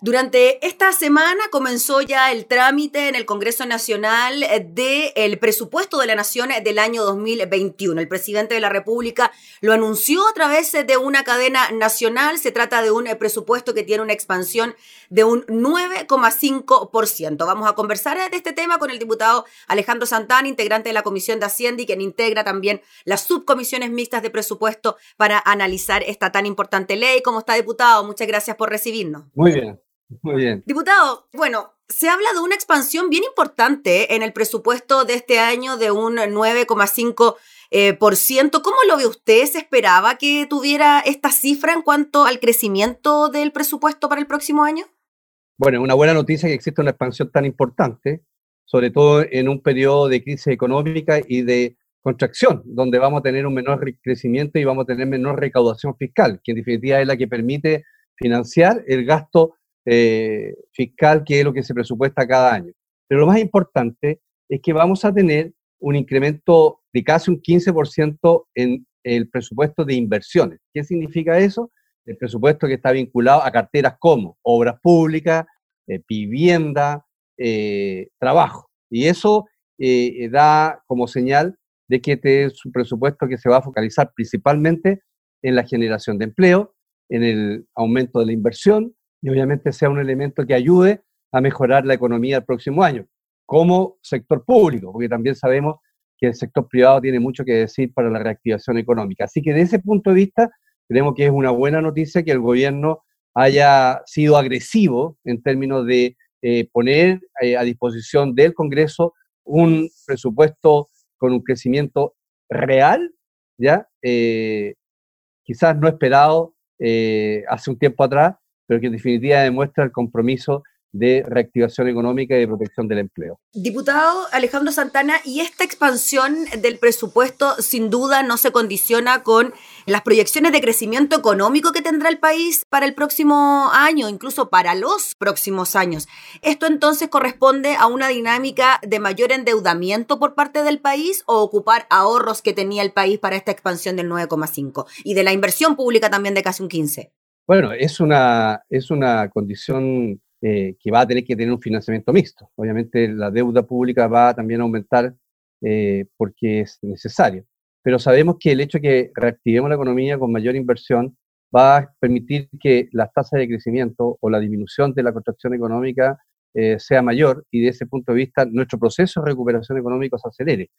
Durante esta semana comenzó ya el trámite en el Congreso Nacional del presupuesto de la Nación del año 2021. El presidente de la República lo anunció a través de una cadena nacional. Se trata de un presupuesto que tiene una expansión de un 9,5%. Vamos a conversar de este tema con el diputado Alejandro Santana, integrante de la Comisión de Hacienda y quien integra también las subcomisiones mixtas de presupuesto para analizar esta tan importante ley. ¿Cómo está, diputado? Muchas gracias por recibirnos. Muy bien. Muy bien. Diputado, bueno, se habla de una expansión bien importante en el presupuesto de este año de un 9,5%. Eh, por ciento. ¿Cómo lo ve usted? ¿Se esperaba que tuviera esta cifra en cuanto al crecimiento del presupuesto para el próximo año? Bueno, una buena noticia que existe una expansión tan importante, sobre todo en un periodo de crisis económica y de contracción, donde vamos a tener un menor crecimiento y vamos a tener menor recaudación fiscal, que en definitiva es la que permite financiar el gasto eh, fiscal, que es lo que se presupuesta cada año. Pero lo más importante es que vamos a tener un incremento de casi un 15% en el presupuesto de inversiones. ¿Qué significa eso? El presupuesto que está vinculado a carteras como obras públicas, eh, vivienda, eh, trabajo. Y eso da como señal de que este es un presupuesto que se va a focalizar principalmente en la generación de empleo, en el aumento de la inversión y obviamente sea un elemento que ayude a mejorar la economía el próximo año, como sector público, porque también sabemos que el sector privado tiene mucho que decir para la reactivación económica. Así que de ese punto de vista, creemos que es una buena noticia que el gobierno haya sido agresivo en términos de eh, poner eh, a disposición del Congreso un presupuesto con un crecimiento real, ¿ya? Eh, quizás no esperado hace un tiempo atrás, pero que en definitiva demuestra el compromiso de reactivación económica y de protección del empleo. Diputado Alejandro Santana, ¿y esta expansión del presupuesto sin duda no se condiciona con las proyecciones de crecimiento económico que tendrá el país para el próximo año, incluso para los próximos años? ¿Esto entonces corresponde a una dinámica de mayor endeudamiento por parte del país o ocupar ahorros que tenía el país para esta expansión del 9,5 y de la inversión pública también de casi un 15? Bueno, es una, es una condición eh, que va a tener que tener un financiamiento mixto. Obviamente la deuda pública va también a aumentar eh, porque es necesario. Pero sabemos que el hecho de que reactivemos la economía con mayor inversión va a permitir que las tasas de crecimiento o la disminución de la contracción económica eh, sea mayor y de ese punto de vista nuestro proceso de recuperación económica se acelere.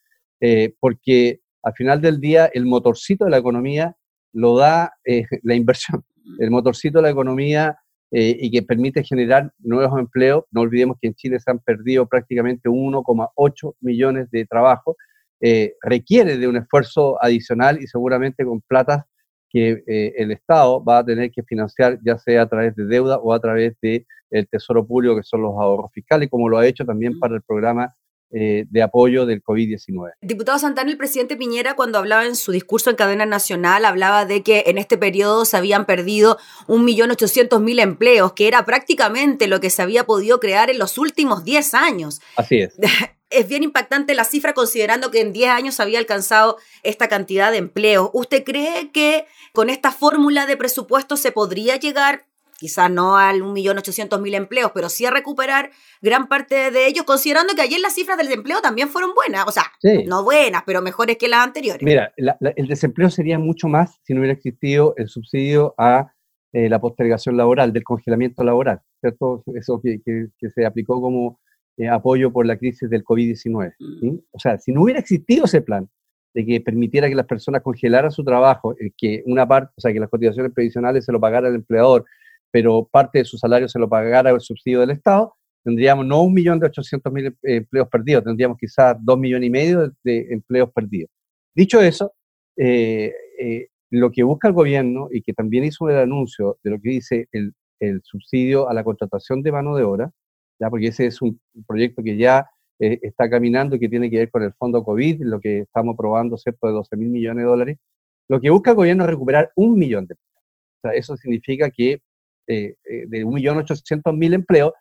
porque al final del día el motorcito de la economía lo da la inversión el motorcito de la economía eh, y que permite generar nuevos empleos. No olvidemos que en Chile se han perdido prácticamente 1,8 millones de trabajos. Eh, requiere de un esfuerzo adicional y seguramente con platas que eh, el Estado va a tener que financiar, ya sea a través de deuda o a través del el Tesoro Público, que son los ahorros fiscales, como lo ha hecho también para el programa eh, de apoyo del COVID-19. Diputado Santana, el presidente Piñera, cuando hablaba en su discurso en cadena nacional, hablaba de que en este periodo se habían perdido 1.800.000 empleos, que era prácticamente lo que se había podido crear en los últimos 10 años. Así es. Es bien impactante la cifra considerando que en 10 años se había alcanzado esta cantidad de empleos. ¿Usted cree que con esta fórmula de presupuesto se podría llegar quizás no al 1.800.000 empleos, pero sí a recuperar gran parte de ellos, considerando que ayer las cifras del desempleo también fueron buenas, o sea, no buenas, pero mejores que las anteriores. Mira, el desempleo sería mucho más si no hubiera existido el subsidio a eh, la postergación laboral, del congelamiento laboral, ¿cierto? Eso que, se aplicó como eh, apoyo por la crisis del COVID-19. Mm. O sea, si no hubiera existido ese plan, de que permitiera que las personas congelaran su trabajo, eh, que una parte, o sea, que las cotizaciones previsionales se lo pagara el empleador, pero parte de su salario se lo pagara el subsidio del Estado, tendríamos no un millón de ochocientos mil empleos perdidos, tendríamos quizás dos millones y medio de, empleos perdidos. Dicho eso, eh, eh, lo que busca el gobierno y que también hizo el anuncio de lo que dice el, subsidio a la contratación de mano de obra, ya porque ese es un proyecto que ya eh, está caminando y que tiene que ver con el fondo COVID, lo que estamos aprobando, ¿cierto?, de 12 mil millones de dólares. Lo que busca el gobierno es recuperar un millón de empleos. O sea, eso significa que eh, eh, de 1.800.000 empleos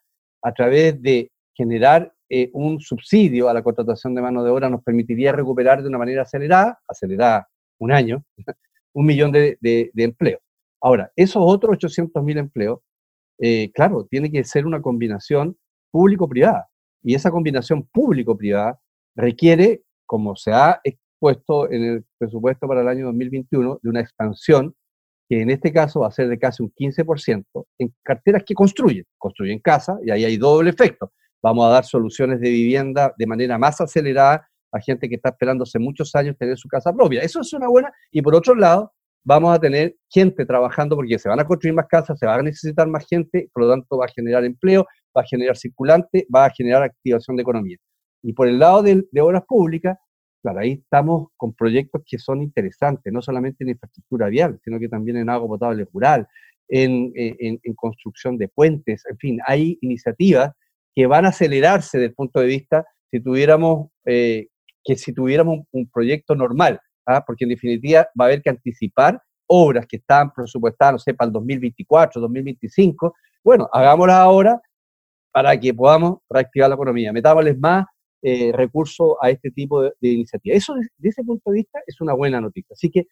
a través de generar eh, un subsidio a la contratación de mano de obra nos permitiría recuperar de una manera acelerada, acelerada un año, un millón de, empleos. Ahora, esos otros 800.000 empleos eh, claro, tiene que ser una combinación público-privada. Y esa combinación público-privada requiere, como se ha expuesto en el presupuesto para el año 2021, de una expansión que en este caso va a ser de casi un 15% en carteras que construyen. Construyen casa y ahí hay doble efecto. Vamos a dar soluciones de vivienda de manera más acelerada a gente que está esperando hace muchos años tener su casa propia. Eso es una buena. Y por otro lado, vamos a tener gente trabajando porque se van a construir más casas, se va a necesitar más gente, por lo tanto va a generar empleo, va a generar circulante, va a generar activación de economía. Y por el lado de, obras públicas, claro, ahí estamos con proyectos que son interesantes, no solamente en infraestructura vial, sino que también en agua potable rural, en, construcción de puentes, en fin, hay iniciativas que van a acelerarse desde el punto de vista si tuviéramos, eh, que si tuviéramos un proyecto normal. ¿ah? porque en definitiva va a haber que anticipar obras que están presupuestadas, no sé, para el 2024, 2025. Bueno, hagámoslas ahora para que podamos reactivar la economía. Metámosles más eh, recursos a este tipo de, iniciativas. Eso, desde ese punto de vista, es una buena noticia. Así que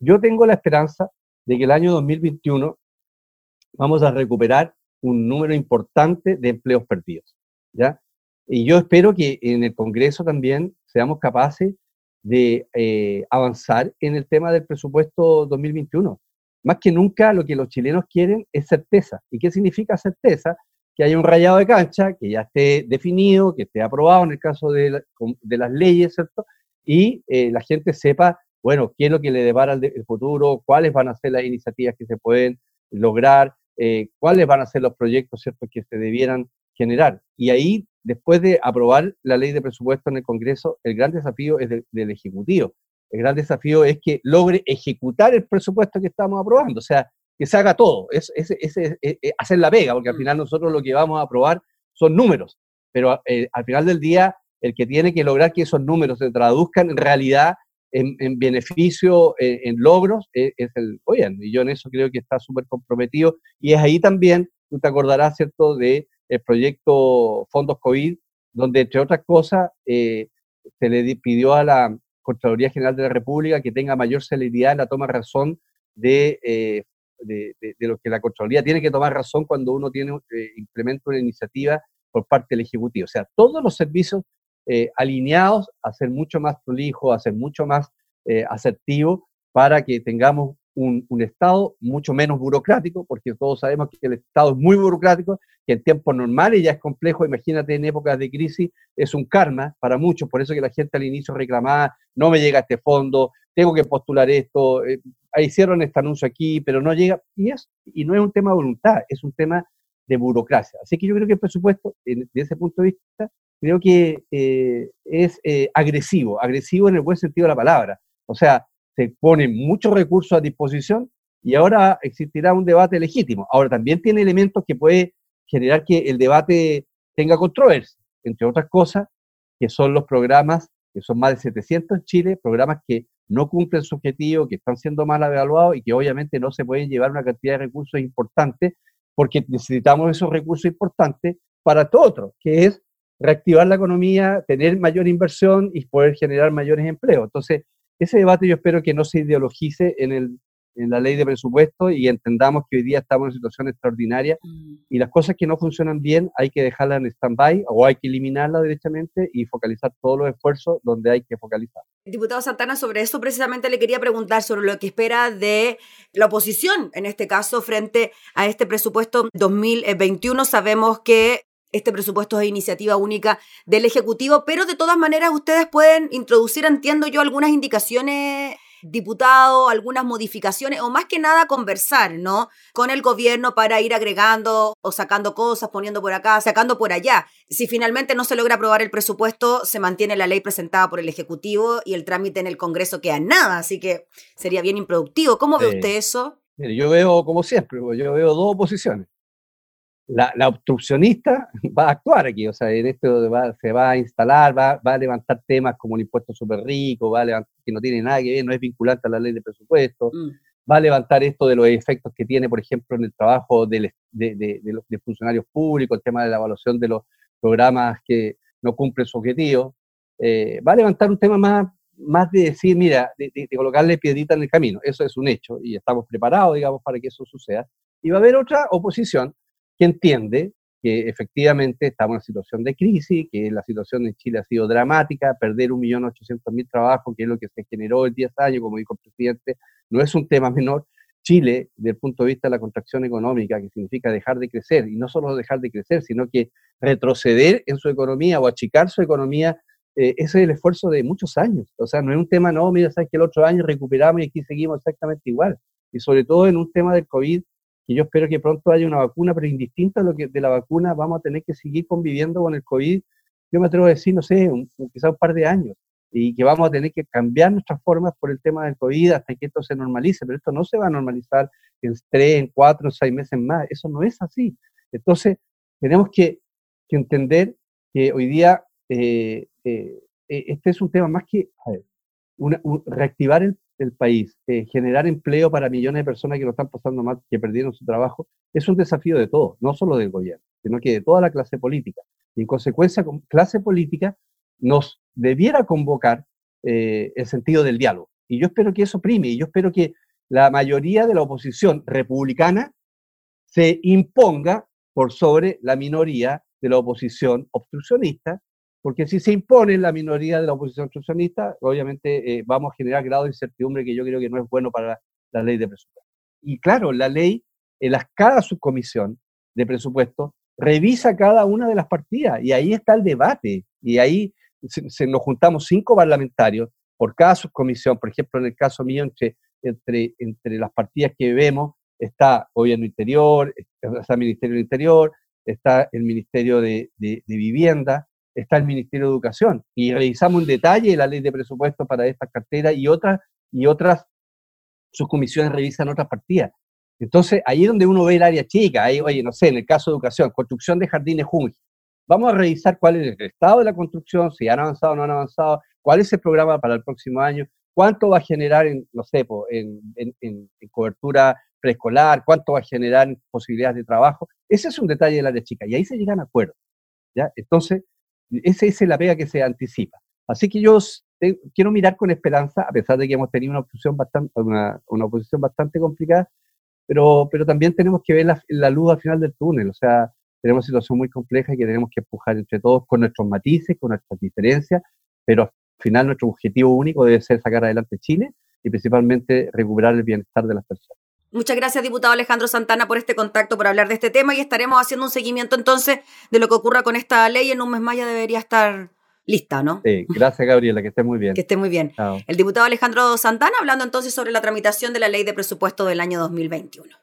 yo tengo la esperanza de que el año 2021 vamos a recuperar un número importante de empleos perdidos. ¿ya? Y yo espero que en el Congreso también seamos capaces de eh, avanzar en el tema del presupuesto 2021. Más que nunca lo que los chilenos quieren es certeza. ¿Y qué significa certeza? Que haya un rayado de cancha, que ya esté definido, que esté aprobado en el caso de, las leyes, ¿cierto? Y eh, la gente sepa, bueno, qué es lo que le depara el, futuro, cuáles van a ser las iniciativas que se pueden lograr, eh, cuáles van a ser los proyectos, ¿cierto?, que se debieran generar. Y ahí después de aprobar la ley de presupuesto en el Congreso, el gran desafío es del Ejecutivo. El gran desafío es que logre ejecutar el presupuesto que estamos aprobando, o sea, que se haga todo, es, hacer la pega, porque al mm. final nosotros lo que vamos a aprobar son números, pero eh, al final del día el que tiene que lograr que esos números se traduzcan en realidad en, beneficio, en, logros, es, es, el gobierno. Y yo en eso creo que está súper comprometido. Y es ahí también, tú te acordarás, ¿cierto?, de el proyecto Fondos COVID, donde entre otras cosas eh, se le pidió a la Contraloría General de la República que tenga mayor celeridad en la toma de razón de, eh, de, lo que la Contraloría tiene que tomar razón cuando uno tiene eh, implementa una iniciativa por parte del Ejecutivo. O sea, todos los servicios alineados a ser mucho más prolijo, a ser mucho más asertivo para que tengamos un, Estado mucho menos burocrático, porque todos sabemos que el Estado es muy burocrático, que en tiempos normales ya es complejo, imagínate en épocas de crisis, es un karma para muchos, por eso que la gente al inicio reclamaba, no me llega este fondo, tengo que postular esto, eh, hicieron este anuncio aquí, pero no llega, y, es, y no es un tema de voluntad, es un tema de burocracia. Así que yo creo que el presupuesto, desde ese punto de vista, creo que eh, es eh, agresivo, agresivo en el buen sentido de la palabra. O sea, se ponen muchos recursos a disposición y ahora existirá un debate legítimo. Ahora también tiene elementos que puede generar que el debate tenga controversia, entre otras cosas, que son los programas, que son más de 700 en Chile, programas que no cumplen su objetivo, que están siendo mal evaluados y que obviamente no se pueden llevar una cantidad de recursos importantes porque necesitamos esos recursos importantes para todo otro, que es reactivar la economía, tener mayor inversión y poder generar mayores empleos. Entonces, ese debate yo espero que no se ideologice en, el, en la ley de presupuesto y entendamos que hoy día estamos en una situación extraordinaria y las cosas que no funcionan bien hay que dejarlas en stand-by o hay que eliminarlas directamente y focalizar todos los esfuerzos donde hay que focalizar. Diputado Santana, sobre eso precisamente le quería preguntar sobre lo que espera de la oposición, en este caso, frente a este presupuesto 2021. Sabemos que este presupuesto es iniciativa única del Ejecutivo, pero de todas maneras ustedes pueden introducir, entiendo yo, algunas indicaciones diputado, algunas modificaciones o más que nada conversar, ¿no? Con el gobierno para ir agregando o sacando cosas, poniendo por acá, sacando por allá. Si finalmente no se logra aprobar el presupuesto, se mantiene la ley presentada por el Ejecutivo y el trámite en el Congreso queda nada, así que sería bien improductivo. ¿Cómo ve usted eso? yo veo, como siempre, yo veo dos oposiciones la, obstruccionista va a actuar aquí, o sea, en esto se va a instalar, va, a levantar temas como el impuesto súper rico, va a levantar, que no tiene nada que ver, no es vinculante a la ley de presupuesto, mm. va a levantar esto de los efectos que tiene, por ejemplo, en el trabajo de, los funcionarios públicos, el tema de la evaluación de los programas que no cumplen su objetivo, eh, va a levantar un tema más, más de decir, mira, de, colocarle piedrita en el camino, eso es un hecho y estamos preparados, digamos, para que eso suceda. Y va a haber otra oposición que entiende que efectivamente estamos en una situación de crisis, que la situación en Chile ha sido dramática, perder 1.800.000 trabajos, que es lo que se generó en 10 años, como dijo el presidente, no es un tema menor. Chile, desde el punto de vista de la contracción económica, que significa dejar de crecer, y no solo dejar de crecer, sino que retroceder en su economía o achicar su economía, eh, ese es el esfuerzo de muchos años. O sea, no es un tema, no, mira, sabes que el otro año recuperamos y aquí seguimos exactamente igual. Y sobre todo en un tema del COVID, y yo espero que pronto haya una vacuna, pero indistinta a lo que de la vacuna vamos a tener que seguir conviviendo con el COVID, yo me atrevo a decir, no sé, un, quizá un par de años, y que vamos a tener que cambiar nuestras formas por el tema del COVID hasta que esto se normalice, pero esto no se va a normalizar en tres, en cuatro, en seis meses más, eso no es así. Entonces, tenemos que, entender que hoy día eh, eh, eh, este es un tema más que reactivar el, el país, eh, generar empleo para millones de personas que lo están pasando mal, que perdieron su trabajo, es un desafío de todos, no solo del gobierno, sino que de toda la clase política. Y en consecuencia, clase política nos debiera convocar eh, el sentido del diálogo. Y yo espero que eso prime, y yo espero que la mayoría de la oposición republicana se imponga por sobre la minoría de la oposición obstruccionista porque si se impone la minoría de la oposición obstruccionista, obviamente eh, vamos a generar grado de incertidumbre que yo creo que no es bueno para la, ley de presupuesto. Y claro, la ley, en las, cada subcomisión de presupuesto revisa cada una de las partidas y ahí está el debate. Y ahí se, nos juntamos cinco parlamentarios por cada subcomisión. Por ejemplo, en el caso mío, entre, entre, las partidas que vemos está Gobierno Interior, está el Ministerio del Interior, está el Ministerio de Vivienda, está el Ministerio de Educación y revisamos en detalle la ley de presupuesto para estas carteras y otras, y otras, sus comisiones revisan otras partidas. Entonces, ahí es donde uno ve el área chica, ahí, oye, no sé, en el caso de educación, construcción de jardines Junge. Vamos a revisar cuál es el estado de la construcción, si han avanzado o no han avanzado, cuál es el programa para el próximo año, cuánto va a generar en, no sé, en, en, en cobertura preescolar, cuánto va a generar en posibilidades de trabajo. Ese es un detalle del área chica y ahí se llegan a acuerdos. ¿ya? Entonces, esa es la pega que se anticipa. Así que yo quiero mirar con esperanza, a pesar de que hemos tenido una oposición bastante, una, una oposición bastante complicada, pero, pero también tenemos que ver la, la, luz al final del túnel. O sea, tenemos una situación muy compleja que tenemos que empujar entre todos con nuestros matices, con nuestras diferencias, pero al final nuestro objetivo único debe ser sacar adelante Chile y principalmente recuperar el bienestar de las personas. Muchas gracias, diputado Alejandro Santana, por este contacto, por hablar de este tema y estaremos haciendo un seguimiento entonces de lo que ocurra con esta ley. En un mes más ya debería estar lista, ¿no? Sí, gracias, Gabriela, que esté muy bien. Que esté muy bien. El diputado Alejandro Santana hablando entonces sobre la tramitación de la ley de presupuesto del año 2021.